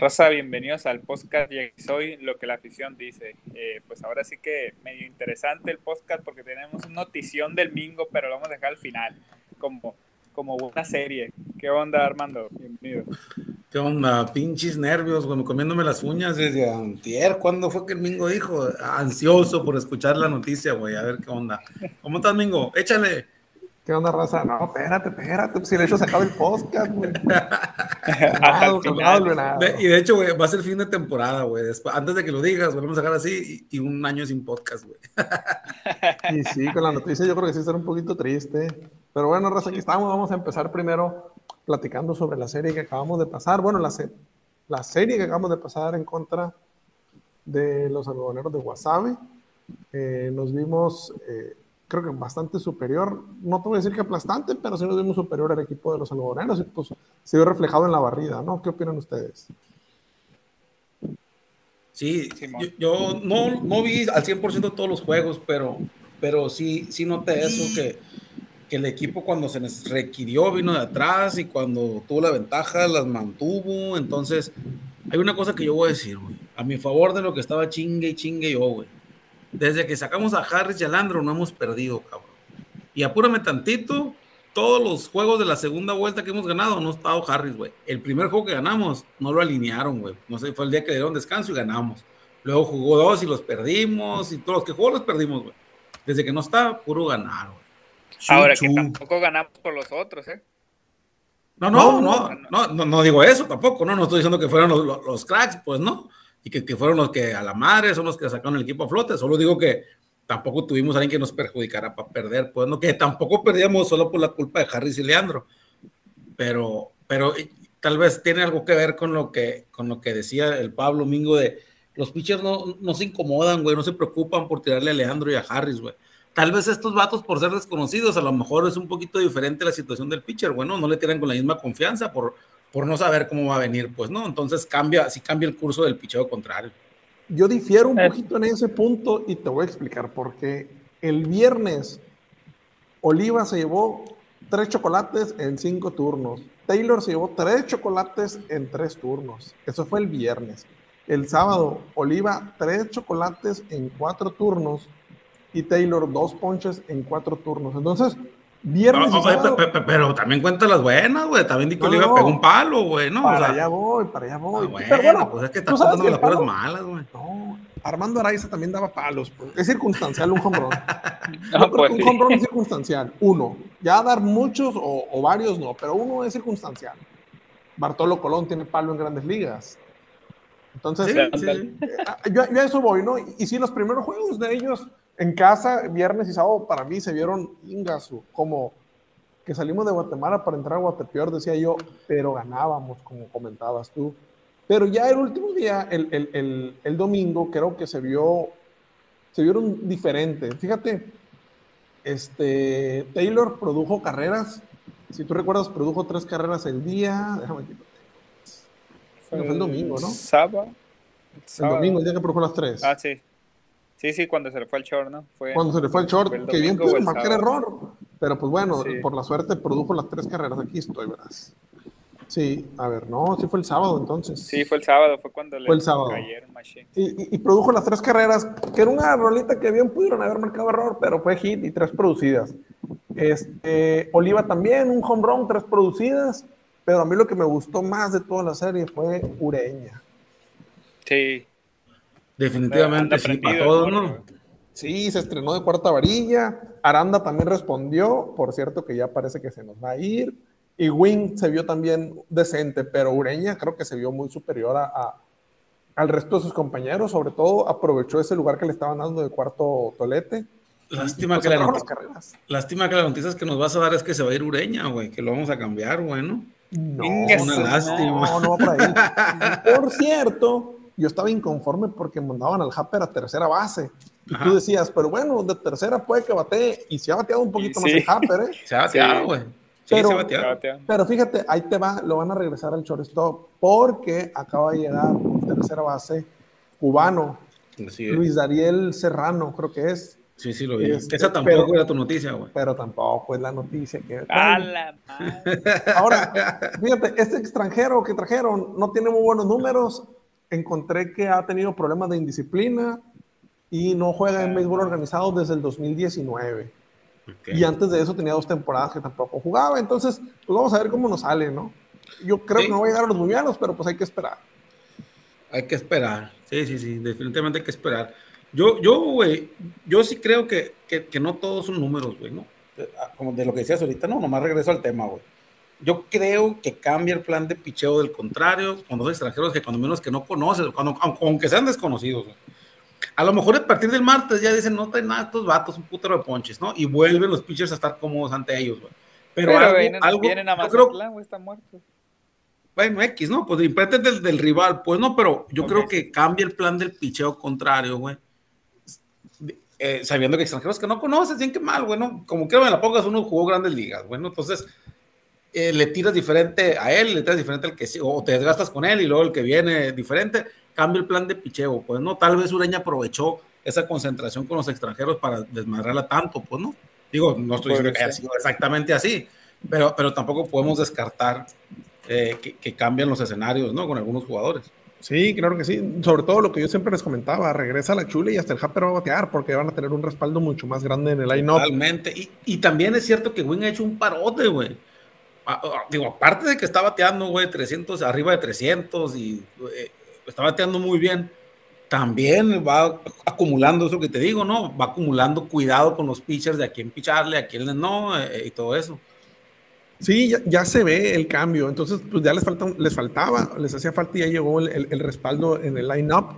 Raza, bienvenidos al podcast y soy lo que la afición dice. Eh, pues ahora sí que medio interesante el podcast porque tenemos notición del Mingo, pero lo vamos a dejar al final, como, como una serie. ¿Qué onda, Armando? Bienvenido. ¿Qué onda? Pinches nervios, bueno, comiéndome las uñas desde antier. ¿Cuándo fue que el Mingo dijo? Ansioso por escuchar la noticia, güey, a ver qué onda. ¿Cómo estás, Mingo? Échale. ¿Qué onda, raza? No, espérate, espérate, si de hecho se acaba el podcast, güey. y de hecho, güey, va a ser fin de temporada, güey. Antes de que lo digas, volvemos a dejar así y, un año sin podcast, güey. y sí, con la noticia yo creo que sí será un poquito triste. Pero bueno, raza, aquí estamos. Vamos a empezar primero platicando sobre la serie que acabamos de pasar. Bueno, la, la serie que acabamos de pasar en contra de los algodoneros de Wasabi. Eh, nos vimos... Eh, creo que bastante superior, no te voy a decir que aplastante, pero sí nos vimos superior al equipo de los algodoneros y pues se vio reflejado en la barrida, ¿no? ¿Qué opinan ustedes? Sí, yo, no, no, vi al 100% todos los juegos, pero, pero sí, sí noté eso, que, que el equipo cuando se les requirió vino de atrás y cuando tuvo la ventaja las mantuvo, entonces hay una cosa que yo voy a decir, güey, a mi favor de lo que estaba chingue y chingue yo, güey desde que sacamos a Harris y a Landro no hemos perdido, cabrón. Y apúrame tantito, todos los juegos de la segunda vuelta que hemos ganado no ha estado Harris, güey. El primer juego que ganamos no lo alinearon, güey. No sé, fue el día que dieron descanso y ganamos. Luego jugó dos y los perdimos y todos los que jugó los perdimos, güey. Desde que no está, puro ganar, güey. Ahora que tampoco ganamos por los otros, ¿eh? No no no, no, no, digo eso tampoco, no, no estoy diciendo que fueron los, los cracks, pues no y que, fueron los que a la madre son los que sacaron el equipo a flote. Solo digo que tampoco tuvimos a alguien que nos perjudicara para perder, pues no, que tampoco perdíamos solo por la culpa de Harris y Leandro. Pero, pero tal vez tiene algo que ver con lo que, con lo que decía el Pablo Mingo de los pitchers no, no se incomodan, güey, no se preocupan por tirarle a Leandro y a Harris, güey. Tal vez estos vatos, por ser desconocidos, a lo mejor es un poquito diferente la situación del pitcher, bueno, no le tiran con la misma confianza por, por no saber cómo va a venir, pues no, entonces cambia, si cambia el curso del picheo contrario. Yo difiero un eh. poquito en ese punto y te voy a explicar por qué. El viernes, Oliva se llevó tres chocolates en cinco turnos. Taylor se llevó tres chocolates en tres turnos. Eso fue el viernes. El sábado, Oliva tres chocolates en cuatro turnos y Taylor dos ponches en cuatro turnos. Entonces, Viernes. pero, también cuenta las buenas, güey. También Dico le iba a pegar un palo, güey, ¿no? Para allá voy, para allá voy. Ah, bueno, bueno, pues es que estás contando las cosas malas, güey. No, Armando Araiza también daba palos. Pues. Es circunstancial un home no, pues, un home es circunstancial. Uno. Ya dar muchos o, varios no, pero uno es circunstancial. Bartolo Colón tiene palo en grandes ligas. Entonces, eh, yo, yo, a eso voy, ¿no? Y si los primeros juegos de ellos en casa, viernes y sábado, para mí se vieron ingasu, como que salimos de Guatemala para entrar a Guatepeor, decía yo, pero ganábamos, como comentabas tú. Pero ya el último día, el, el, el, el domingo, creo que se vio, se vieron diferentes. Fíjate, este, Taylor produjo carreras, si tú recuerdas, produjo tres carreras el día, déjame aquí. Fue el domingo, ¿no? Sábado. El domingo, el día que produjo las tres. Ah, sí. Sí, sí, cuando se le fue el short, ¿no? Fue, cuando se le fue el short, que bien pudo marcar error. Pero pues bueno, por la suerte produjo las tres carreras. Aquí estoy, verás. Sí, a ver, no, sí fue el sábado entonces. Sí, fue el sábado, fue cuando fue el sábado. Y, y, produjo las tres carreras, que era una rolita que bien pudieron haber marcado error, pero fue hit y tres producidas. Este, Oliva también, un home run, tres producidas, pero a mí lo que me gustó más de toda la serie fue Ureña. Sí, Definitivamente, sí, para todos, ¿no? Sí, se estrenó de cuarta varilla. Aranda también respondió, por cierto que ya parece que se nos va a ir. Y Wing se vio también decente, pero Ureña creo que se vio muy superior a, al resto de sus compañeros. Sobre todo aprovechó ese lugar que le estaban dando de cuarto tolete. Lástima, que la, lástima que la noticia que nos vas a dar es que se va a ir Ureña, güey, que lo vamos a cambiar, güey, ¿no? No, una lástima. No, no por ahí. Por cierto, yo estaba inconforme porque mandaban al Happer a tercera base. Y tú decías, pero bueno, de tercera puede que batee. Y se ha bateado un poquito más el Happer, ¿eh? Se ha bateado, güey. Sí, pero, se ha bateado. pero fíjate, ahí te va, lo van a regresar al shortstop porque acaba de llegar tercera base cubano, Luis Dariel Serrano, creo que es. Sí, sí, lo vi. Este, Esa tampoco era tu noticia, güey. Pero tampoco es la noticia que. la Ahora, fíjate, este extranjero que trajeron no tiene muy buenos números. Encontré que ha tenido problemas de indisciplina y no juega en béisbol organizado desde el 2019. Y antes de eso tenía dos temporadas que tampoco jugaba. Entonces, pues vamos a ver cómo nos sale, ¿no? Yo creo que no voy a llegar a los mundiales, pero pues hay que esperar. Hay que esperar. Sí, sí, sí, definitivamente hay que esperar. Yo, yo, güey, yo sí creo que, que, no todos son números, güey, ¿no? Ah, como de lo que decías ahorita, no, nomás regreso al tema, güey. Yo creo que cambia el plan de picheo del contrario con los extranjeros que cuando menos que no conoces, cuando, aunque sean desconocidos. A lo mejor a partir del martes ya dicen, no traen nada estos vatos, un putero de ponches, ¿no? Y vuelven los pitchers a estar cómodos ante ellos, güey. Pero, algo, vienen, a Mazatlán, güey, están muertos bueno, X, ¿no? Pues impete del, del rival, pues no, pero yo creo que cambia el plan del picheo contrario, güey. Eh, sabiendo que extranjeros que no conoces, bien que mal, güey, ¿no? Como que me la pongas, uno jugó grandes ligas, bueno, entonces eh, le tiras diferente a él, le tiras diferente al que sí, o te desgastas con él y luego el que viene diferente, cambia el plan de picheo, pues no, tal vez Ureña aprovechó esa concentración con los extranjeros para desmadrarla tanto, pues no. Digo, no estoy diciendo que haya sido exactamente así, pero, pero tampoco podemos descartar eh, que, cambian los escenarios, ¿no? Con algunos jugadores. Sí, claro que sí. Sobre todo lo que yo siempre les comentaba, regresa la chule y hasta el Happer va a batear porque van a tener un respaldo mucho más grande en el line-up. Totalmente. Y, y, también es cierto que Wing ha hecho un parote, güey. Digo, aparte de que está bateando, güey, 300, arriba de 300 y eh, está bateando muy bien, también va acumulando eso que te digo, ¿no? Va acumulando cuidado con los pitchers de a quién picharle, a quién no, eh, y todo eso. Sí, ya, se ve el cambio. Entonces, pues ya les, falta, les faltaba, les hacía falta y ya llegó el, respaldo en el line-up.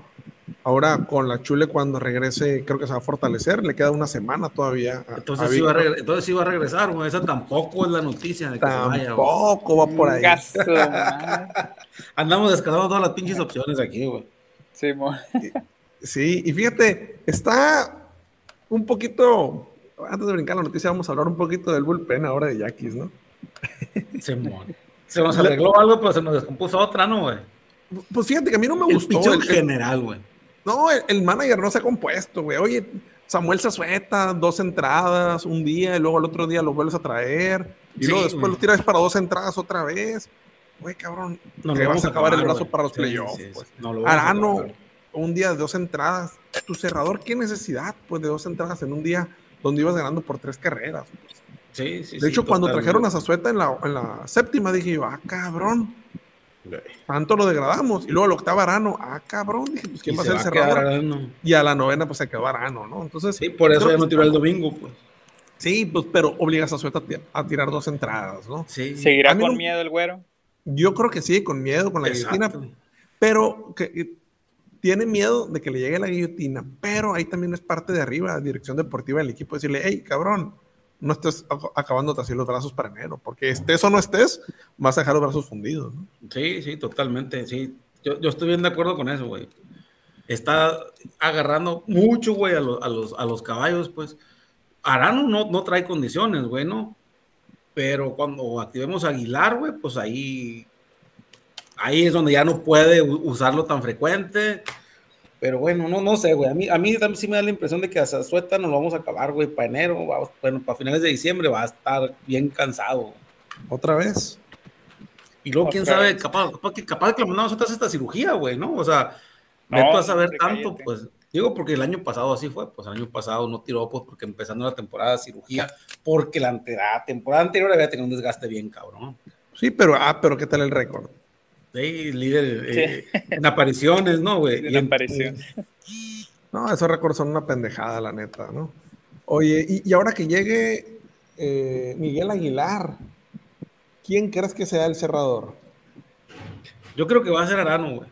Ahora con la Chule cuando regrese, creo que se va a fortalecer. Le queda una semana todavía. entonces, sí va a entonces sí va a regresar. Esa tampoco es la noticia de que tampoco va por ahí. Andamos descargando todas las pinches opciones aquí, güey. Sí, sí, y fíjate, está un poquito. Antes de brincar la noticia, vamos a hablar un poquito del bullpen ahora de Yaquis, ¿no? Se nos arregló algo, pero se nos descompuso otra, ¿no, güey? Pues fíjate que a mí no me gustó. El, general, güey. No, el, manager no se ha compuesto, güey. Oye, Samuel se sueta dos entradas un día y luego el otro día lo vuelves a traer y luego después lo tiras para dos entradas otra vez. Güey, cabrón, no le vas a acabar el brazo para los playoffs. Pues. Arano, un día de dos entradas. Tu cerrador, ¿qué necesidad, pues, de dos entradas en un día donde ibas ganando por tres carreras? Pues? de hecho, cuando trajeron a Zazueta en la, en la séptima, dije yo, ah, cabrón. Tanto lo degradamos. Y luego el octavo Arano, ah, cabrón. Dije, pues quién va a ser el cerrador. Y a la novena, pues se quedó Arano, ¿no? Entonces. Sí, por eso ya no tiró el domingo, pues. Sí, pues, pero obligas a Zazueta a tirar dos entradas, ¿no? Sí. ¿Seguirá con miedo el güero? Yo creo que sí, con miedo, con la guillotina. Pero que tiene miedo de que le llegue la guillotina. Pero ahí también es parte de arriba, dirección deportiva del equipo, decirle, hey, cabrón no estés acabándote así los brazos para enero, porque estés o no estés, vas a dejar los brazos fundidos. ¿no? Sí, sí, totalmente, sí. Yo, yo, estoy bien de acuerdo con eso, güey. Está agarrando mucho, güey, a, los, a los caballos, pues. Arano no, no trae condiciones, güey, ¿no? Pero cuando activemos Aguilar, güey, pues ahí, ahí es donde ya no puede usarlo tan frecuente pero bueno, no, no sé, güey. A mí, a mí sí me da la impresión de que a sueta nos lo vamos a acabar, güey. Para enero, bueno, para finales de diciembre va a estar bien cansado. ¿Otra vez? Y luego, quién sabe, capaz, capaz, que, capaz que le mandamos otra esta cirugía, güey, ¿no? O sea, no, a saber tanto, pues. Digo, porque el año pasado así fue, pues el año pasado no tiró, pues porque empezando la temporada de cirugía, porque la, la temporada anterior había tenido un desgaste bien cabrón. Sí, pero, ah, pero ¿qué tal el récord? Sí, líder eh, en apariciones, ¿no, güey? En apariciones. No, esos récords son una pendejada, la neta, ¿no? Oye, y, ahora que llegue eh, Miguel Aguilar, ¿quién crees que sea el cerrador? Yo creo que va a ser Arano, güey.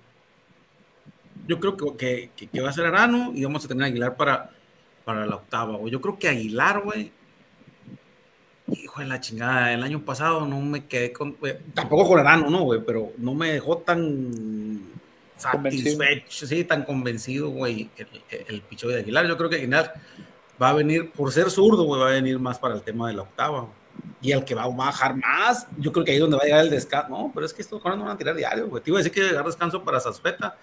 Yo creo que, que, va a ser Arano y vamos a tener Aguilar para, para la octava, güey. Yo creo que Aguilar, güey, hijo de la chingada, el año pasado no me quedé con, tampoco con Arano, ¿no, güey? Pero no me dejó tan satisfecho, sí, tan convencido, güey, el, el, picho de Aguilar. Yo creo que Aguilar va a venir, por ser zurdo, güey, va a venir más para el tema de la octava. Y el que va a bajar más, yo creo que ahí es donde va a llegar el descanso. No, pero es que estos jóvenes no van a tirar diario, güey. Te iba a decir que llegar descanso para Zazueta,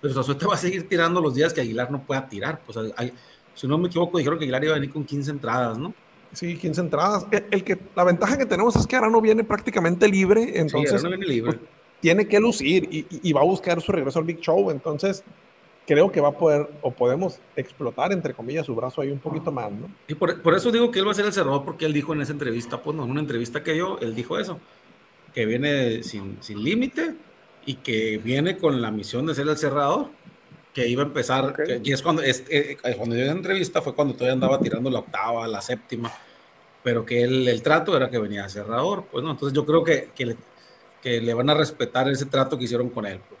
pero Zazueta va a seguir tirando los días que Aguilar no pueda tirar. Pues hay, si no me equivoco, dijeron que Aguilar iba a venir con 15 entradas, ¿no? Sí, 15 entradas. El, que, la ventaja que tenemos es que ahora no viene prácticamente libre, entonces no viene libre. Pues, tiene que lucir y, va a buscar su regreso al Big Show, entonces creo que va a poder o podemos explotar, entre comillas, su brazo ahí un poquito más, ¿no? Y por, eso digo que él va a ser el cerrador, porque él dijo en esa entrevista, pues no, en una entrevista que dio, él dijo eso, que viene sin, sin límite y que viene con la misión de ser el cerrador que iba a empezar, y es cuando, es, eh, cuando dio la entrevista fue cuando todavía andaba tirando la octava, la séptima, pero que el, el trato era que venía a cerrador, pues no, entonces yo creo que, que, le, que le van a respetar ese trato que hicieron con él, pues.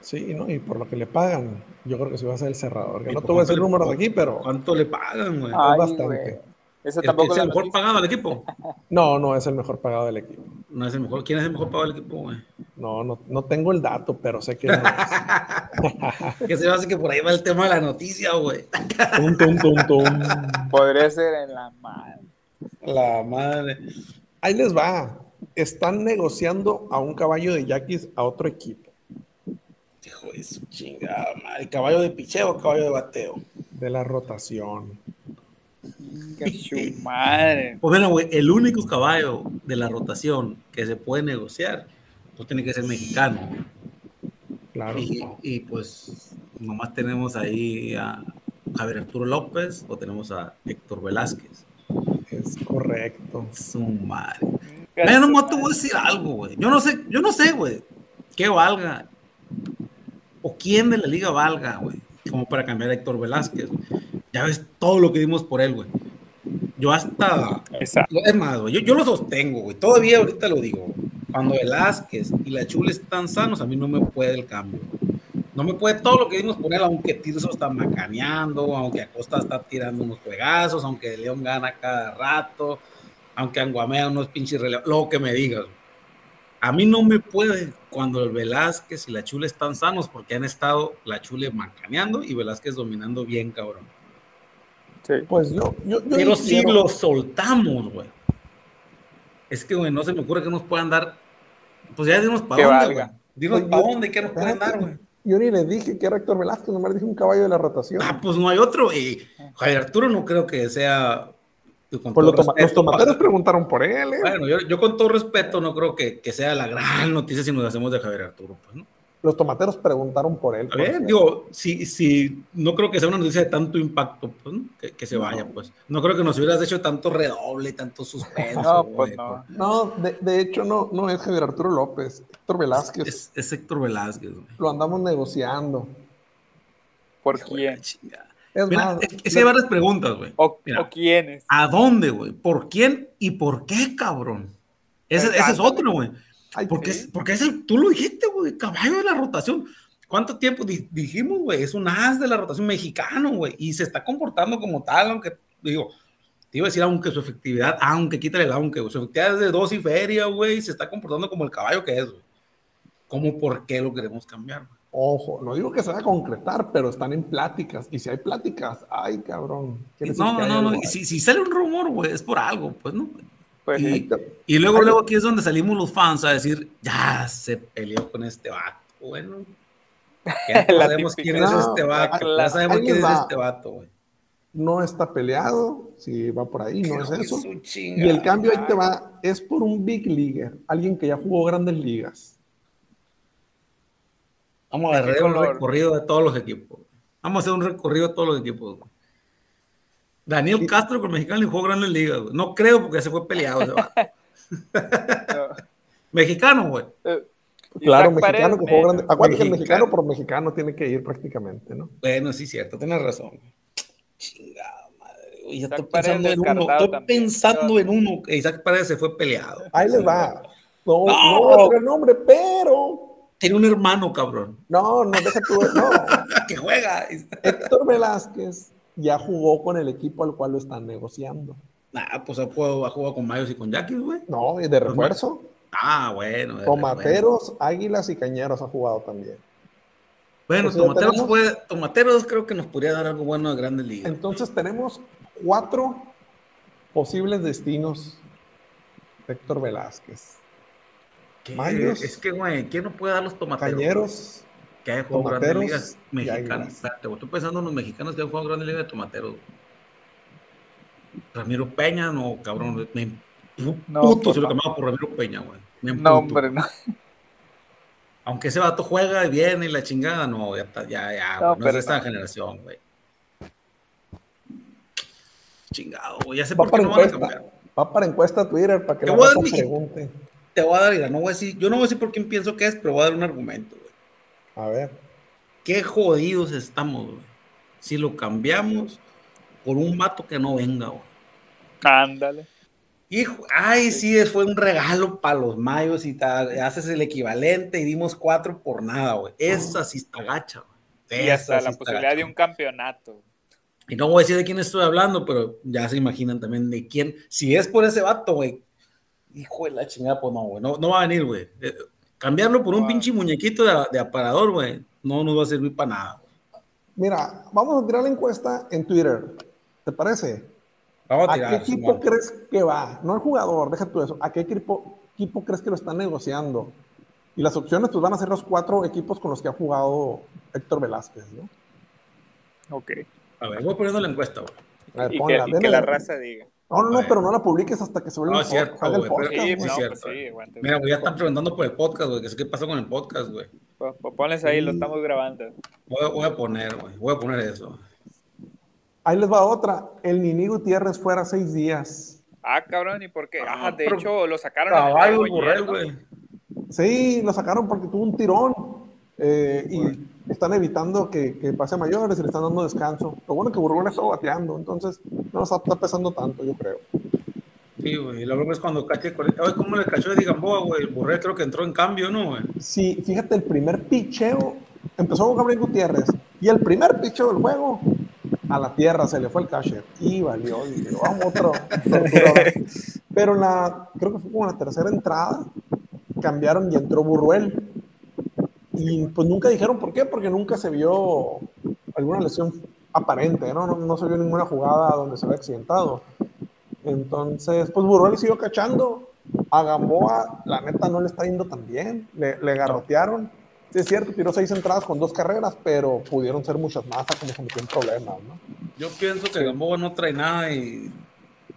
Sí, ¿no? y por lo que le pagan, yo creo que sí va a ser el cerrador, que no te voy a decir el número de aquí, pero... ¿Cuánto le pagan, güey? bastante. ¿Es el mejor pagado del equipo? No, no es el mejor pagado del equipo. No es el mejor. ¿Quién es el mejor pagado del equipo, güey? No, no, no tengo el dato, pero sé que no que se me hace que por ahí va el tema de la noticia, güey. tum, tum, tum, tum. Podría ser en la madre. La madre. Ahí les va. Están negociando a un caballo de yaquis a otro equipo. Hijo de su chingada, madre. ¿Caballo de picheo o caballo de bateo? De la rotación. madre. Pues bueno, güey, el único caballo de la rotación que se puede negociar, pues tiene que ser mexicano. Claro. Y, pues nomás tenemos ahí a Javier Arturo López o tenemos a Héctor Velázquez. Es correcto. Su madre. Pero no te voy a decir algo, güey. Yo no sé, yo no sé, güey, qué valga o quién de la liga valga, güey, como para cambiar a Héctor Velázquez. Ya ves todo lo que dimos por él, güey. Yo hasta. Exacto. Es más, güey. Yo, yo, lo sostengo, güey. Todavía ahorita lo digo. Cuando Velázquez y la Chula están sanos, a mí no me puede el cambio. No me puede todo lo que dimos por él, aunque Tirso está macaneando, aunque Acosta está tirando unos juegazos, aunque León gana cada rato, aunque Anguamea unos pinches relevantes, lo que me digas. A mí no me puede cuando el Velázquez y la Chule están sanos, porque han estado la Chule macaneando y Velázquez dominando bien, cabrón. Pues yo, yo, Pero si lo soltamos, güey. Es que, güey, no se me ocurre que nos puedan dar. Pues ya dimos para dónde, güey. Dinos para dónde, ¿qué nos pueden dar, güey? Yo ni le dije que era Héctor Velázquez, nomás dije un caballo de la rotación. Ah, pues no hay otro. Y Javier Arturo no creo que sea. Pues los tomateros preguntaron por él. ¿eh? Bueno, yo, yo, con todo respeto no creo que, que, sea la gran noticia si nos hacemos de Javier Arturo, pues, ¿no? Los tomateros preguntaron por él. A ver, digo, si, si, no creo que sea una noticia de tanto impacto, pues, que, se vaya, pues. No creo que nos hubieras hecho tanto redoble, tanto suspenso. no, pues no. Pues. No, de, de, hecho, no, no es Javier Arturo López, Héctor Velázquez. Es, es Héctor Velázquez, güey. Lo andamos negociando. ¿Por quién? Es Mira, es, hay varias preguntas, güey. O, ¿O, quiénes? ¿A dónde, güey? ¿Por quién y por qué, cabrón? Ese, ese es otro, güey porque, es, porque es el, tú lo dijiste, güey, caballo de la rotación. ¿Cuánto tiempo dijimos, güey? Es un as de la rotación mexicano, güey, y se está comportando como tal, aunque, digo, te iba a decir, aunque su efectividad, aunque quítale el aunque, su efectividad es de dos y feria, güey, se está comportando como el caballo que es, güey. ¿Cómo, por qué lo queremos cambiar, güey? Ojo, no digo que se va a concretar, pero están en pláticas. Y si hay pláticas, ay, cabrón. No, no, no, si, si, sale un rumor, güey, es por algo, pues, ¿no? Pues, y, luego, luego aquí es donde salimos los fans a decir, ya se peleó con este vato. Bueno, ya sabemos quién es este vato. Ya sabemos quién es este vato, güey. No está peleado, si va por ahí, no es eso. Y el cambio ahí te va, es por un big leaguer, alguien que ya jugó grandes ligas. Vamos a hacer un recorrido de todos los equipos. Vamos a hacer un recorrido de todos los equipos. Daniel Castro con Mexicano y jugó Grandes Ligas. No creo porque se fue peleado. Mexicano, güey. Eh, claro, mexicano que jugó grande. Acuérdate que el mexicano por mexicano tiene que ir prácticamente, ¿no? Bueno, sí, cierto, tienes razón. Chingada madre. Ya estoy pensando en uno. Estoy pensando en uno. Isaac Paredes se fue peleado. Ahí les va. No, no, no el nombre, pero. Tiene un hermano, cabrón. No, no, deja tu. No. que juega. Héctor Velázquez ya jugó con el equipo al cual lo están negociando. Ah, pues ha jugado, con Mayos y con Jackie, güey. No, y de refuerzo. Ah, bueno. Tomateros, Águilas y Cañeros ha jugado también. Bueno, tomateros, puede, tomateros creo que nos podría dar algo bueno de Grandes Ligas. Entonces tenemos cuatro posibles destinos. Héctor Velázquez. Mayos. Es que, güey, ¿quién no puede dar los tomateros? Cañeros. Que hay jugado Grandes Ligas mexicanas. Estoy pensando en los mexicanos que han jugado Grandes Ligas de tomateros. Ramiro Peña, no, cabrón. Me no, puto si lo cambiaba por Ramiro Peña, güey. No, hombre, no. Aunque ese vato juega y viene y la chingada, no, ya está, ya, ya, no, es de esta generación, güey. Chingado, güey, ya sé por qué no van a cambiar. Va para encuesta Twitter para que la gente pregunte. Te voy a dar, mira, no voy a decir, yo no voy a decir por quién pienso que es, pero voy a dar un argumento. A ver. Qué jodidos estamos, güey. Si lo cambiamos por un vato que no venga, güey. Ándale. Hijo, ay, sí, fue un regalo para los mayos y tal. Haces el equivalente y dimos cuatro por nada, güey. Esa sí está gacha, güey. Y hasta la posibilidad de un campeonato. Y no voy a decir de quién estoy hablando, pero ya se imaginan también de quién. Si es por ese vato, güey. Hijo de la chingada, pues no, güey. No, va a venir, güey. Cambiarlo por un pinche muñequito de, aparador, güey. No nos va a servir para nada. Mira, vamos a tirar la encuesta en Twitter. ¿Te parece? a, qué equipo crees que va? No el jugador, deja tú eso. ¿A qué equipo, equipo crees que lo están negociando? Y las opciones pues van a ser los cuatro equipos con los que ha jugado Héctor Velázquez, ¿no? Ok. A ver, voy poniendo la encuesta, güey. y, que, la raza diga. No, no, no, pero no la publiques hasta que se vuelva no, cierto, el podcast. Sí, no, pues sí, Mira, ya están preguntando por el podcast, güey, qué pasó con el podcast, güey. Pues, pues ponles ahí, lo estamos grabando. Voy, voy a poner, güey, voy a poner eso. Ahí les va otra. El Nini Gutiérrez fuera seis días. Ah, cabrón, ¿y por qué? Ah, de hecho, lo sacaron. Caballo, güey. Sí, lo sacaron porque tuvo un tirón. Eh, y están evitando que, que, pase a mayores y le están dando descanso. Lo bueno es que Burgón está bateando, entonces no está, está pesando tanto, yo creo. Sí, güey. La broma es cuando caché. Oye, ¿cómo le cachó de Gamboa, güey? El Burrell creo que entró en cambio, ¿no, güey? Sí, fíjate, el primer picheo empezó con Gabriel Gutiérrez. Y el primer picheo del juego a la tierra, se le fue el catcher y valió. Y vamos otro. Pero la, creo que fue como la tercera entrada, cambiaron y entró Burruel. Y pues nunca dijeron por qué, porque nunca se vio alguna lesión aparente, ¿no? No, se vio ninguna jugada donde se había accidentado. Entonces, pues Burruel siguió cachando. A Gamboa, la neta, no le está yendo tan bien. Le, le garrotearon Sí, es cierto, tiró seis entradas con dos carreras, pero pudieron ser muchas más, como se metió en problemas, ¿no? Yo pienso que Gamboa no trae nada y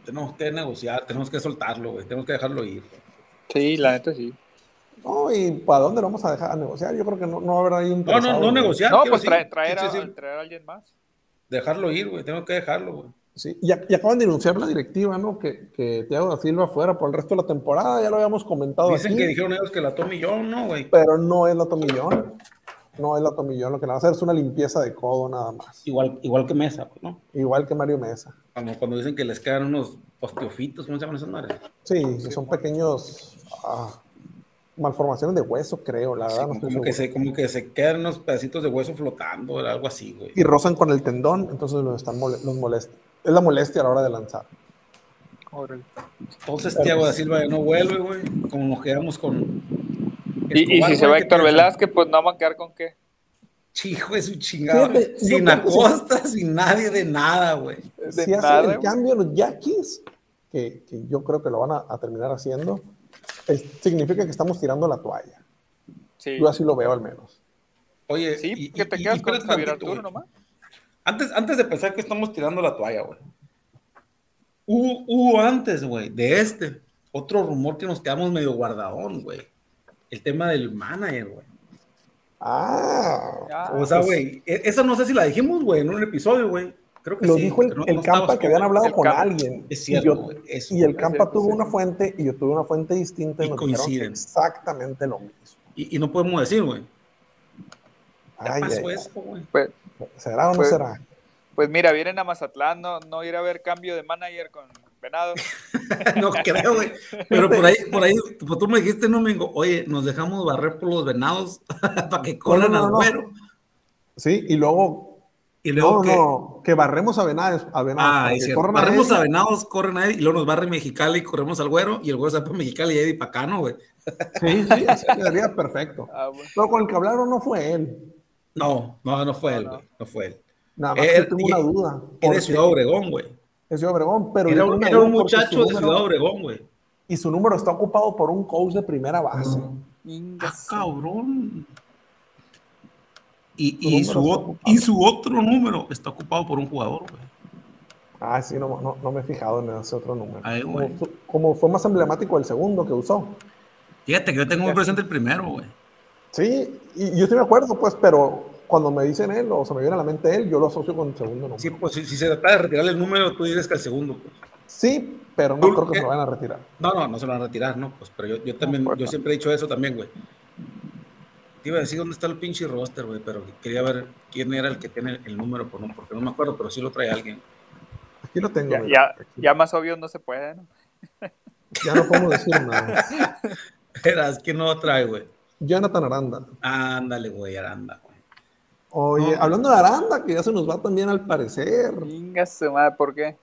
tenemos que negociar, tenemos que soltarlo, güey, tenemos que dejarlo ir. Sí, la neta sí. No, ¿y para dónde lo vamos a dejar a negociar? Yo creo que no, no va a haber ahí un. No, no, no negociar. No, pues traer, traer, a, traer a alguien más. Dejarlo ir, güey, tengo que dejarlo, güey. Sí, y, acaban de anunciar la directiva, ¿no? Que, que Thiago da Silva fuera por el resto de la temporada, ya lo habíamos comentado. Dicen que dijeron ellos que la Tomillón, ¿no, güey? Pero no es la Tomillón. No es la Tomillón, lo que le va a hacer es una limpieza de codo nada más. Igual, igual que Mesa, ¿no? Igual que Mario Mesa. Cuando, cuando dicen que les quedan unos osteofitos, ¿cómo se llaman esas madres? Sí, son pequeños ah, malformaciones de hueso, creo, la verdad. como, que se, como que se quedan unos pedacitos de hueso flotando, algo así, güey. Y rozan con el tendón, entonces los, están los molestan es la molestia a la hora de lanzar. Entonces, Tiago da Silva ya no vuelve, güey. Como nos quedamos con. y, si se va Héctor Velázquez, pues no vamos a quedar con qué. Chijo, es un chingado. sin Acosta, sin nadie de nada, güey. Si hacen el cambio los Yaquis, que, que, yo creo que lo van a, terminar haciendo, significa que estamos tirando la toalla. Sí. Yo así lo veo al menos. Oye, sí, y, que te quedas con Javier Arturo nomás. Antes, antes de pensar que estamos tirando la toalla, güey. Hubo, antes, güey, de este, otro rumor que nos quedamos medio guardadón, güey. El tema del manager, güey. Ah. O sea, pues güey, esa no sé si la dijimos, güey, en un episodio, güey. Creo que lo sí, dijo el, Campa que habían hablado con alguien. Es cierto, y, y el Campa tuvo una fuente y yo tuve una fuente distinta. Y, coinciden. Exactamente lo mismo. Y, no podemos decir, güey. ¿Qué pasó esto, güey? Pues, ¿Será o no pues, será? Pues mira, vienen a Mazatlán, no, no ir a ver cambio de manager con Venado. no creo, güey. Pero por ahí, por ahí, pues tú me dijiste, no, Mingo, oye, nos dejamos barrer por los venados para que colan al güero. Sí, y luego Y luego que, no, que barremos a Venados. A ah, barremos a, Venados, corren a Eddie, y luego nos barre Mexicali y corremos al güero, y el güero se va para Mexicali y Eddie para acá, ¿no, güey? Sí, sí, así quedaría perfecto. Ah, Pero con el que hablaron no fue él. No, no, no fue él, güey. No fue él. Nada más él, tengo una duda. Es de Ciudad Obregón, güey. Es Ciudad Obregón, pero. Era, era un muchacho de Ciudad Obregón, güey. Y su número está ocupado por un coach de primera base. Ah, cabrón. Y, y, su, y su otro número está ocupado por un jugador, güey. Ah, sí, no, no, no, me he fijado en ese otro número. como, fue más emblemático el segundo que usó. Fíjate que yo tengo muy presente el primero, güey. Sí, y yo sí me acuerdo, pues, pero cuando me dicen él o se me viene a la mente él, yo lo asocio con el segundo número. Sí, pues si, se trata de retirarle el número, tú dices que el segundo, pues. Sí, pero no creo que se lo vayan a retirar. No, no, no se lo van a retirar, no, pues, pero yo, yo también, yo siempre he dicho eso también, güey. Te iba a decir dónde está el pinche roster, güey, pero quería ver quién era el que tiene el número, por no, porque no me acuerdo, pero sí lo trae alguien. Aquí lo tengo. Ya, ya, más obvio no se puede, ¿no? ya no podemos decir nada. Eras, ¿quién no lo trae, güey? Jonathan Aranda. Ándale, güey, Aranda. Oye, hablando de Aranda, que ya se nos va también al parecer. Venga, su madre, ¿por qué?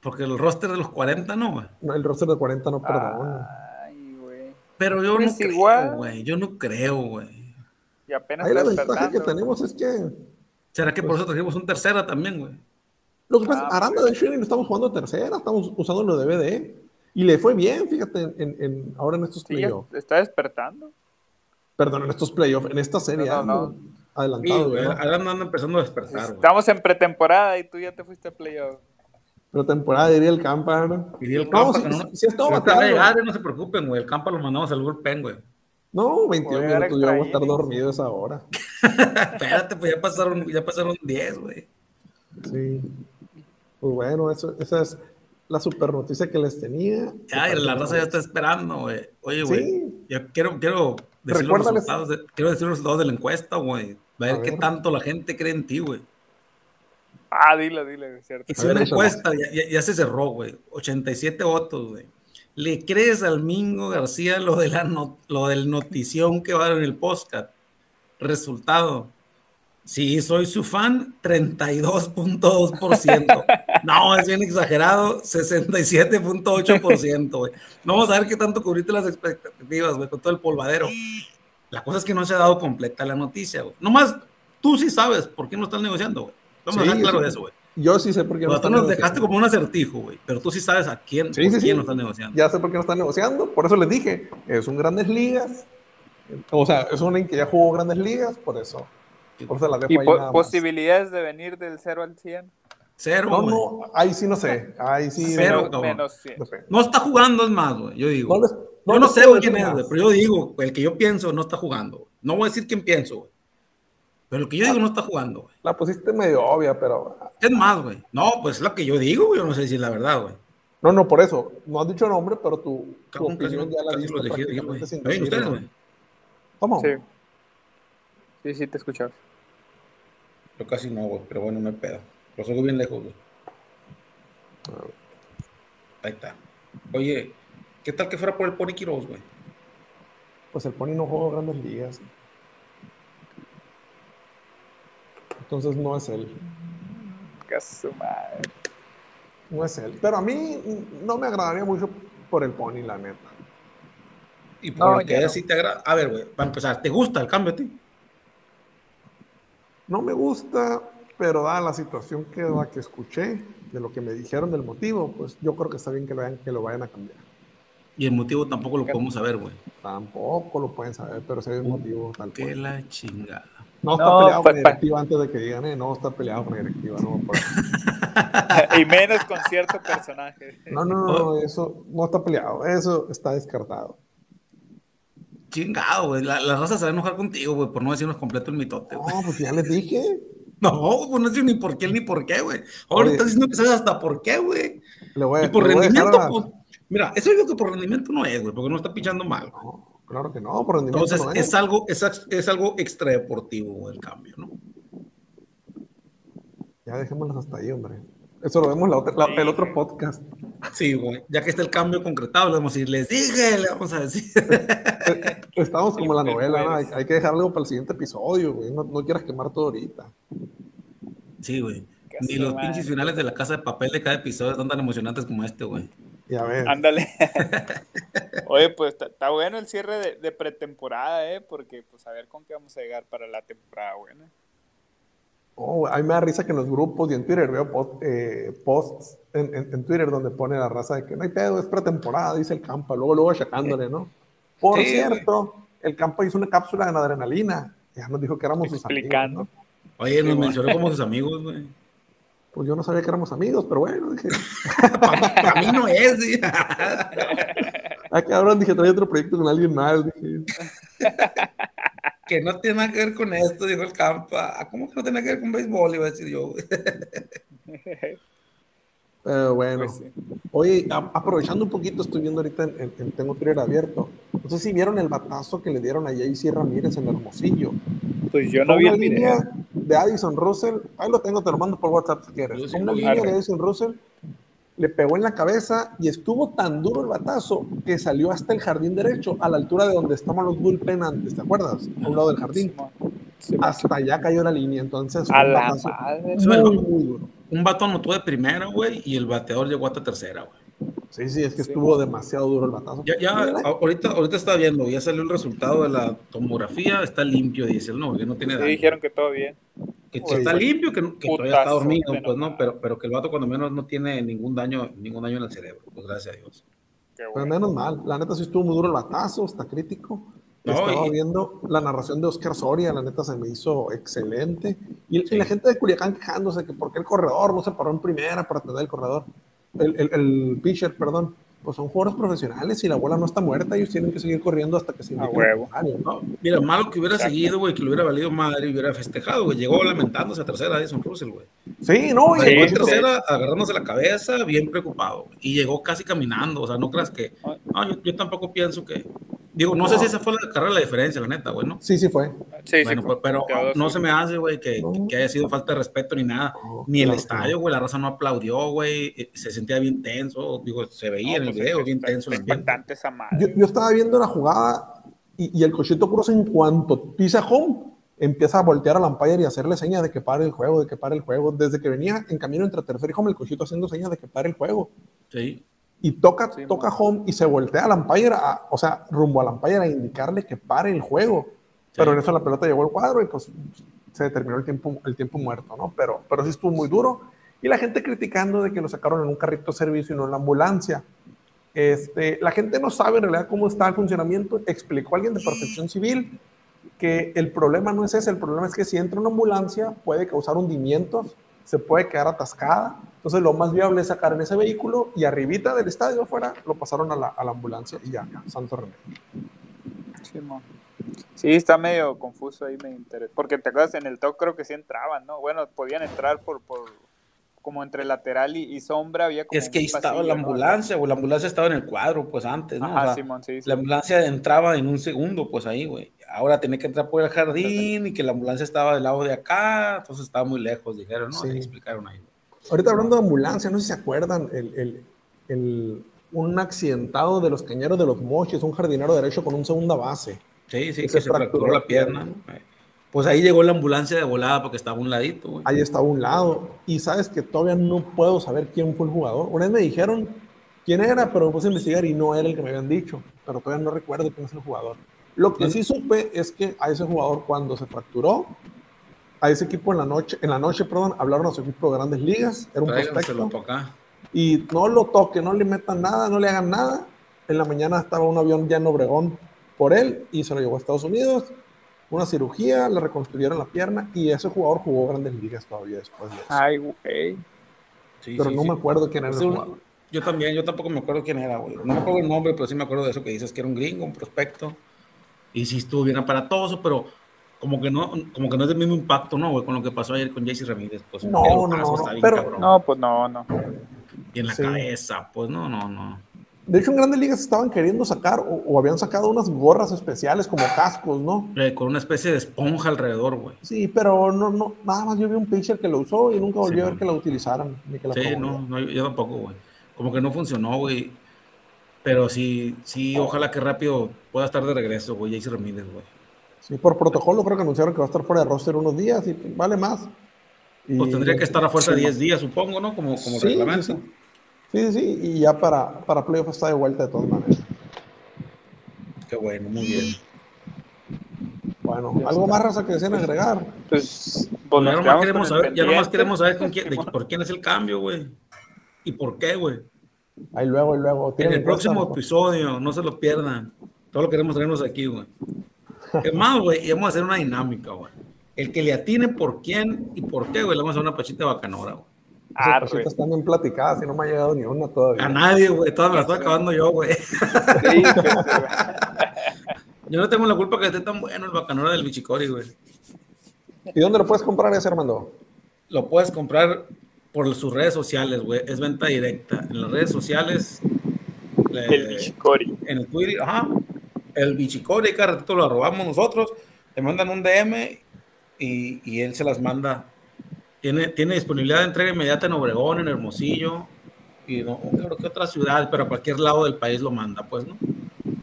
Porque el roster de los 40 no, güey. No, el roster de 40 no, perdón. Ay, güey. Pero yo no creo, güey. Yo no creo, güey. Y apenas Ahí la ventaja que tenemos es que. ¿Será que por pues eso trajimos un tercera también, güey? Lo que pasa, ah, Aranda de Shinning estamos jugando tercera, estamos usando lo de BD. Y le fue bien, fíjate, en, en ahora en estos playoffs. ¿Está despertando? Perdón, en estos playoffs, en esta serie. No, no, adelantado. Sí, Aranda anda empezando a despertar. Estamos en pretemporada y tú ya te fuiste a playoff. Pretemporada, diría el Campa. Diría el Campa. No, si, si, es todo no se preocupen, güey. El Campa lo mandamos al bullpen, güey. No, 21 minutos, yo voy a estar dormido esa hora. Espérate, pues ya pasaron, ya pasaron 10, güey. Sí. Pues bueno, eso, esa es la super noticia que les tenía. Ya, la raza ya está esperando, güey. Oye, güey, yo quiero, quiero, decir los resultados de, quiero decir los resultados de la encuesta, güey. A ver, qué tanto la gente cree en ti, güey. Ah, dile, dile, es cierto. Hice una encuesta, ya, ya, se cerró, güey. 87 votos, güey. ¿Le crees al Mingo García lo, de la lo del notición que va en el podcast? Resultado, Sí, soy su fan, 32.2%. No, es bien exagerado, 67.8%, güey. vamos a ver qué tanto cubriste las expectativas, güey, con todo el polvadero. La cosa es que no se ha dado completa la noticia, güey. Nomás, tú sí sabes por qué no estás negociando, güey. Vamos a dejar claro eso, güey. Yo sí sé por qué no Tú nos dejaste como un acertijo, güey, pero tú sí sabes a quién, sí, por quién no estás negociando. Ya sé por qué no estás negociando, por eso les dije, es un Grandes Ligas, o sea, es un que ya jugó Grandes Ligas, por eso ¿Y posibilidades de venir del 0 al 100? Cero, no, no, ahí sí no sé. Ahí sí. Cero, menos, No está jugando, es más, güey. Yo digo. No yo no sé quién es, güey, pero yo digo, el que yo pienso no está jugando. No voy a decir quién pienso, güey. Pero el que yo digo no está jugando, güey. La pusiste medio obvia, pero. Es más, güey. No, pues es lo que yo digo, güey. Yo no sé si es la verdad, güey. No, no, por eso. No has dicho nombre, pero tu, tu opinión ya la diste ustedes, güey. ¿Cómo? Sí. Sí, sí, te escuchas. Yo casi no, güey, pero bueno, no hay pedo. Lo sigo bien lejos, güey. Ahí está. Oye, ¿qué tal que fuera por el Pony Quiroz, güey? Pues el Pony no juega grandes ligas. Entonces no es él. Caso madre. No es él. Pero a mí no me agradaría mucho por el Pony, la neta. Y por no, que sí te agrada. A ver, güey, para empezar, ¿te gusta el cambio a ti? No me gusta, pero dada la situación que, la que escuché, de lo que me dijeron del motivo, pues yo creo que está bien que lo vayan, que lo vayan a cambiar. Y el motivo tampoco lo podemos saber, güey. Tampoco lo pueden saber, pero si hay un motivo tal Que la chingada. No está peleado con la directiva antes de que digan, eh, no está peleado con la directiva, no. y menos con cierto personaje. No, no, no, eso no está peleado, eso está descartado. Chingado, güey. La, la, raza se va a enojar contigo, güey, por no decirnos completo el mitote, güey. No, pues ya les dije. No, pues no sé ni por qué ni por qué, güey. Ahora estás diciendo que sabes hasta por qué, güey. Y por rendimiento, pues. Mira, eso digo que por rendimiento no es, güey, porque no está pichando mal. No, claro que no, por rendimiento Entonces, no es. es. algo, es, es algo extradeportivo el cambio, ¿no? Ya dejémoslos hasta ahí, hombre. Eso lo vemos la otra, el otro podcast. Sí, güey. Ya que está el cambio concretado, le vamos a decir, les dije, le vamos a decir. Estamos como la novela, ¿no? hay, que dejarlo para el siguiente episodio, güey. No, quieras quemar todo ahorita. Sí, güey. Ni los pinches finales de la casa de papel de cada episodio son tan emocionantes como este, güey. Ya ves. Ándale. Oye, pues está bueno el cierre de, pretemporada, ¿eh? Porque, pues, a ver con qué vamos a llegar para la temporada buena. Oh, a mí me da risa que en los grupos y en Twitter veo eh, posts en, Twitter donde pone la raza de que no hay pedo, es pretemporada, dice el Campa, luego, luego achacándole, ¿no? Por cierto, el Campa hizo una cápsula de adrenalina, ya nos dijo que éramos sus amigos. ¿no? Oye, nos mencionó como sus amigos, güey. Pues yo no sabía que éramos amigos, pero bueno, dije. para, mí no es, ¿sí? ah, cabrón, dije, trae otro proyecto con alguien más, dije. que no tiene nada que ver con esto, dijo el Campa. Ah, ¿Cómo que no tiene que ver con béisbol? Iba a decir yo. Pero bueno. Pues Oye, aprovechando un poquito, estoy viendo ahorita en, Tengo Twitter abierto. No sé si vieron el batazo que le dieron a Jaycee Ramírez en Hermosillo. Pues yo no vi el video. De Addison Russell, ahí lo tengo, te lo mando por WhatsApp si quieres. Una línea de Addison Russell le pegó en la cabeza y estuvo tan duro el batazo que salió hasta el jardín derecho, a la altura de donde estaban los bullpen antes, ¿te acuerdas? A un lado del jardín. hasta allá cayó la línea, entonces. A la madre. Muy, muy duro. Un vato anotó de primera, güey, y el bateador llegó hasta tercera, güey. Sí, sí, es que estuvo demasiado duro el batazo. Ya, ya ahorita, ahorita está viendo, ya salió el resultado de la tomografía, está limpio, dice el no, que no tiene sí, dijeron que todo bien. Que, está limpio, que, todavía está dormido, pues no, pero, pero que el vato cuando menos no tiene ningún daño, ningún daño en el cerebro, pues gracias a Dios. Pero menos mal, la neta sí estuvo muy duro el batazo, está crítico. Estaba viendo la narración de Oscar Soria, la neta se me hizo excelente. Y, y, la gente de Culiacán quejándose que por qué el corredor no se paró en primera para atender el corredor. El, el, pitcher, perdón, pues son jugadores profesionales y la bola no está muerta, ellos tienen que seguir corriendo hasta que se a huevo. ¿no? Mira, malo que hubiera seguido, güey, que le hubiera valido madre y hubiera festejado, güey. Llegó lamentándose a tercera Edison Russell, güey. Sí, no, llegó a tercera agarrándose la cabeza, bien preocupado. Y llegó casi caminando, o sea, no creas que. No, yo tampoco pienso que Digo, no, sé si esa fue la carrera la diferencia, la neta, güey, ¿no? Sí, sí fue. Sí, bueno, sí pero no se me hace, güey, que, que, haya sido falta de respeto ni nada. ni el estadio, güey, la raza no aplaudió, güey. Eh, se sentía bien tenso. Digo, se veía en el video, bien tenso. esa madre. Yo, yo, estaba viendo la jugada y, y el cochito Cruz, en cuanto pisa home, empieza a voltear al umpire y hacerle señas de que pare el juego, de que pare el juego. Desde que venía en camino entre tercer y home, el cochito haciendo señas de que pare el juego. Sí y toca, toca home y se voltea al umpire, o sea, rumbo al umpire a indicarle que pare el juego. Pero en eso la pelota llegó al cuadro y pues se determinó el tiempo, el tiempo muerto, ¿no? Pero, pero sí estuvo muy duro. Y la gente criticando de que lo sacaron en un carrito de servicio y no en la ambulancia. Este, la gente no sabe en realidad cómo está el funcionamiento. Explicó alguien de protección civil que el problema no es ese, el problema es que si entra una ambulancia puede causar hundimientos se puede quedar atascada. Entonces lo más viable es sacar en ese vehículo y arribita del estadio afuera lo pasaron a la, a la ambulancia y ya, santo remedio. Sí, sí, está medio confuso ahí, me interesa. Porque te acuerdas, en el top creo que sí entraban, ¿no? Bueno, podían entrar por, por como entre lateral y, sombra había como Es que ahí estaba la ambulancia, o la ambulancia estaba en el cuadro, pues antes, ¿no? Ajá, Simón, sí, La ambulancia entraba en un segundo, pues ahí, güey. Ahora tenía que entrar por el jardín y que la ambulancia estaba del lado de acá, entonces estaba muy lejos, dijeron, ¿no? Sí. explicaron ahí. Ahorita hablando de ambulancia, no sé si se acuerdan, el, el, el, un accidentado de los cañeros de los moches, un jardinero derecho con un segunda base. Sí, sí, que, se, fracturó, la pierna. Pues ahí llegó la ambulancia de volada porque estaba a un ladito. Güey. Ahí estaba a un lado. Y sabes que todavía no puedo saber quién fue el jugador. Una vez me dijeron quién era, pero me puse a investigar y no era el que me habían dicho. Pero todavía no recuerdo quién es el jugador. Lo que sí supe es que a ese jugador cuando se fracturó, a ese equipo en la noche, en la noche, perdón, hablaron a su equipo de grandes ligas, era un prospecto. Y no lo toque, no le metan nada, no le hagan nada. En la mañana estaba un avión ya en Obregón por él y se lo llevó a Estados Unidos una cirugía, le reconstruyeron la pierna y ese jugador jugó grandes ligas todavía después de eso. Ay, güey. pero no me acuerdo quién era el jugador. Yo también, yo tampoco me acuerdo quién era, güey. No me acuerdo el nombre, pero sí me acuerdo de eso que dices, que era un gringo, un prospecto. Y sí estuvo bien aparatoso, pero como que no, como que no es del mismo impacto, ¿no, güey? Con lo que pasó ayer con Jesse Ramírez. Pues, no, no, no, pero, no, pues no, no. Y en la cabeza, pues no, no, no. De hecho, en grandes ligas estaban queriendo sacar o, habían sacado unas gorras especiales como cascos, ¿no? Eh, con una especie de esponja alrededor, güey. Sí, pero no, no, nada más yo vi un pitcher que lo usó y nunca volví a ver que la utilizaran. Ni que la sí, no, yo tampoco, güey. Como que no funcionó, güey. Pero sí, sí, ojalá que rápido pueda estar de regreso, güey, Jason Ramírez, güey. Sí, por protocolo creo que anunciaron que va a estar fuera de roster unos días y vale más pues tendría que estar a fuerza de 10 días, supongo, ¿no? Como, como sí, reglamento. Sí, sí, y ya para, para playoff está de vuelta de todas maneras. Qué bueno, muy bien. Bueno, ¿algo más raza que desean agregar? Pues, pues ya nomás queremos saber, ya nomás queremos saber con quién, de, por quién es el cambio, güey. ¿Y por qué, güey? Ahí luego, y luego. En el próximo episodio, no se lo pierdan. Todo lo queremos traernos aquí, güey. Es más, güey, y vamos a hacer una dinámica, güey. El que le atine por quién y por qué, güey, le vamos a hacer una pachita bacanora, güey. Ah, cositas están bien platicadas y no me ha llegado ni una todavía. A nadie, güey. Todas me las estoy acabando yo, güey. Sí, yo no tengo la culpa que esté tan bueno el bacanora del Bichicori, güey. ¿Y dónde lo puedes comprar ese, Armando? Lo puedes comprar por sus redes sociales, güey. Es venta directa. En las redes sociales. el Bichicori. En el Twitter, ajá. El Bichicori, cada ratito lo robamos nosotros. Te mandan un DM y, y él se las manda tiene, tiene disponibilidad de entrega inmediata en Obregón, en Hermosillo y no creo que otra ciudad, pero a cualquier lado del país lo manda, pues, ¿no?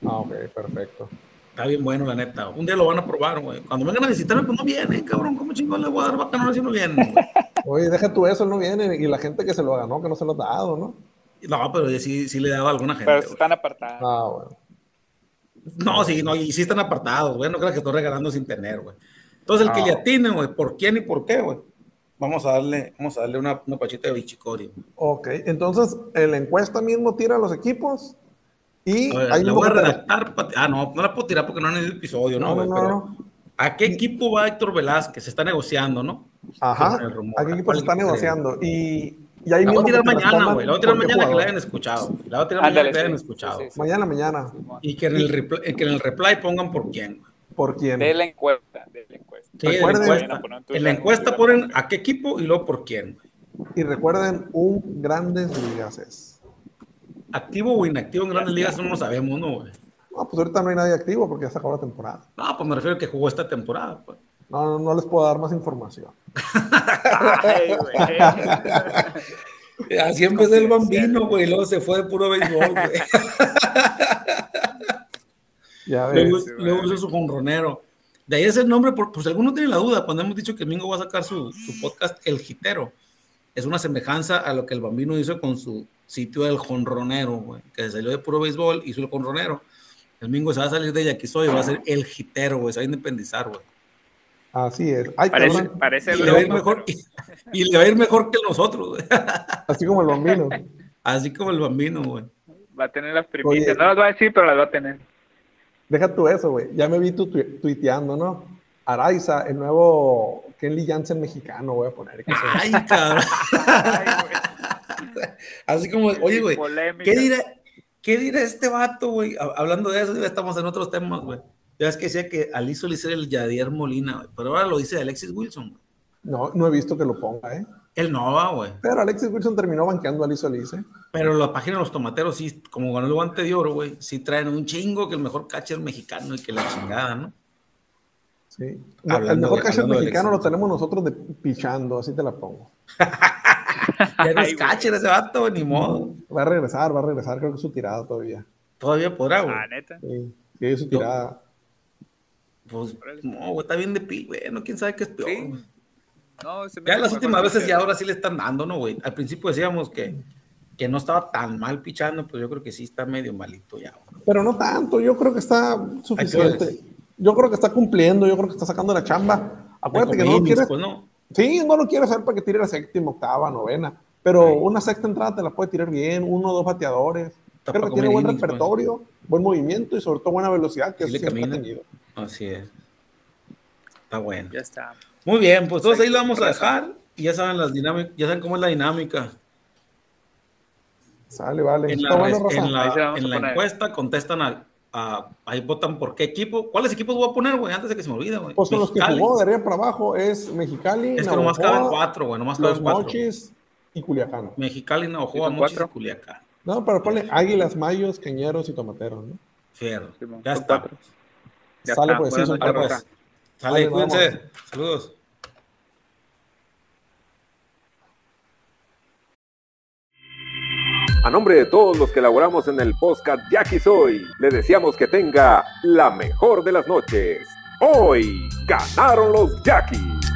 Ah, ok, perfecto. Está bien bueno, la neta. Un día lo van a probar, güey. Cuando vengan a visitarme, pues no viene, cabrón. ¿Cómo chingón le voy a dar bacano si no viene? Oye, deja tú eso, no viene. Y la gente que se lo ganó, que no se lo ha dado, ¿no? No, pero sí, sí le daba a alguna gente. Pero están apartados. Ah, bueno. No, sí, no, y sí están apartados, güey. No creo que estoy regalando sin tener, güey. Entonces, el que le atine, güey, ¿por quién y por qué, güey? Vamos a darle, vamos a darle una, una pachita de bichicori. Ok, entonces la encuesta mismo tira a los equipos y ahí voy a redactar. Ah, no, no la puedo tirar porque no en el episodio, ¿no? no, no, no. ¿A qué equipo va Héctor Velázquez? Se está negociando, ¿no? Ajá. ¿A qué equipo se está negociando? Y, y ahí la voy a tirar mañana, güey. La voy a tirar mañana que la hayan escuchado. La voy a tirar mañana que la hayan escuchado. Mañana, mañana. Y que en, el reply, que en el reply pongan por quién, ¿Por quién? De la encuesta. De la encuesta. Sí, en la encuesta ponen a qué equipo y luego por quién. Y recuerden, un Grandes Ligas es. Activo o inactivo en Grandes Ligas no lo sabemos, ¿no, güey? No, pues ahorita no hay nadie activo porque ya se acabó la temporada. No, pues me refiero a que jugó esta temporada, pues. No, no, no les puedo dar más información. Así empezó el bambino, güey, luego se fue de puro béisbol, güey. ya ves. Luego, luego hizo su jonronero. De ahí es el nombre, por, si alguno tiene la duda, cuando hemos dicho que Mingo va a sacar su, su, podcast El Gitero, es una semejanza a lo que el Bambino hizo con su sitio del Jonronero, güey, que salió de puro béisbol, hizo el Jonronero. El Mingo se va a salir de Yaquisoy y va a ser El Gitero, güey, se va a independizar, güey. Así es. parece, parece y, le va a ir mejor, y, le va a ir mejor que nosotros, güey. Así como el Bambino. Así como el Bambino, güey. Va a tener las primicias. No las va a decir, pero las va a tener. Deja tú eso, güey. Ya me vi tu tuiteando, ¿no? Araiza, el nuevo Kenley Jansen mexicano, voy a poner. Ay, cabrón. Así como, oye, güey, ¿qué dirá, ¿qué dirá este vato, güey? Hablando de eso, ya estamos en otros temas, güey. Ya es que decía que Aliso le el Yadier Molina, güey. Pero ahora lo dice Alexis Wilson, güey. No, no he visto que lo ponga, ¿eh? Él no va, güey. Pero Alexis Wilson terminó banqueando a Aliso Alice. Pero la página de los tomateros, sí, como ganó el guante de oro, güey, sí traen un chingo que el mejor catcher mexicano y que la chingada, ¿no? Sí. el mejor catcher mexicano lo tenemos nosotros de pichando, así te la pongo. ya no es catcher ese vato, ni modo. Va a regresar, va a regresar, creo que es su tirada todavía. Todavía podrá, güey. Ah, neta. Sí, sí, es su tirada. Pues, no, güey, está bien de pi, güey, no, quién sabe qué es peor, güey. No, ya las últimas veces ya ahora sí le están dando, ¿no, güey? Al principio decíamos que, que no estaba tan mal pichando, pues yo creo que sí está medio malito ya. Pero no tanto, yo creo que está suficiente. Yo creo que está cumpliendo, yo creo que está sacando la chamba. Acuérdate que no lo quieres. Pues no. Sí, no lo quieres hacer para que tire la séptima, octava, novena. Pero una sexta entrada te la puede tirar bien, uno o dos bateadores. creo que tiene buen pues. repertorio, buen movimiento y sobre todo buena velocidad, que sí eso ha tenido. Así es. Está bueno. Ya está. Muy bien, pues todos ahí lo vamos a dejar y ya saben las dinámicas, ya saben cómo es la dinámica. Sale, vale. En la, en la, encuesta contestan a, ahí votan por qué equipo. ¿Cuáles equipos voy a poner, güey? Antes de que se me olvide, güey. Pues con los que jugó de arriba para abajo es Mexicali. Es que nomás caben cuatro, güey. Nomás caben cuatro. Mochis y Culiacán. Mexicali, Navajo, Mochis y Culiacán. No, pero ponle Águilas, Mayos, Queñeros y Tomateros, ¿no? Fierro. ya está. Sale, pues, sí, cuídense. Saludos. A nombre de todos los que elaboramos en el podcast Jackie Soy, le deseamos que tenga la mejor de las noches. Hoy ganaron los Jackies.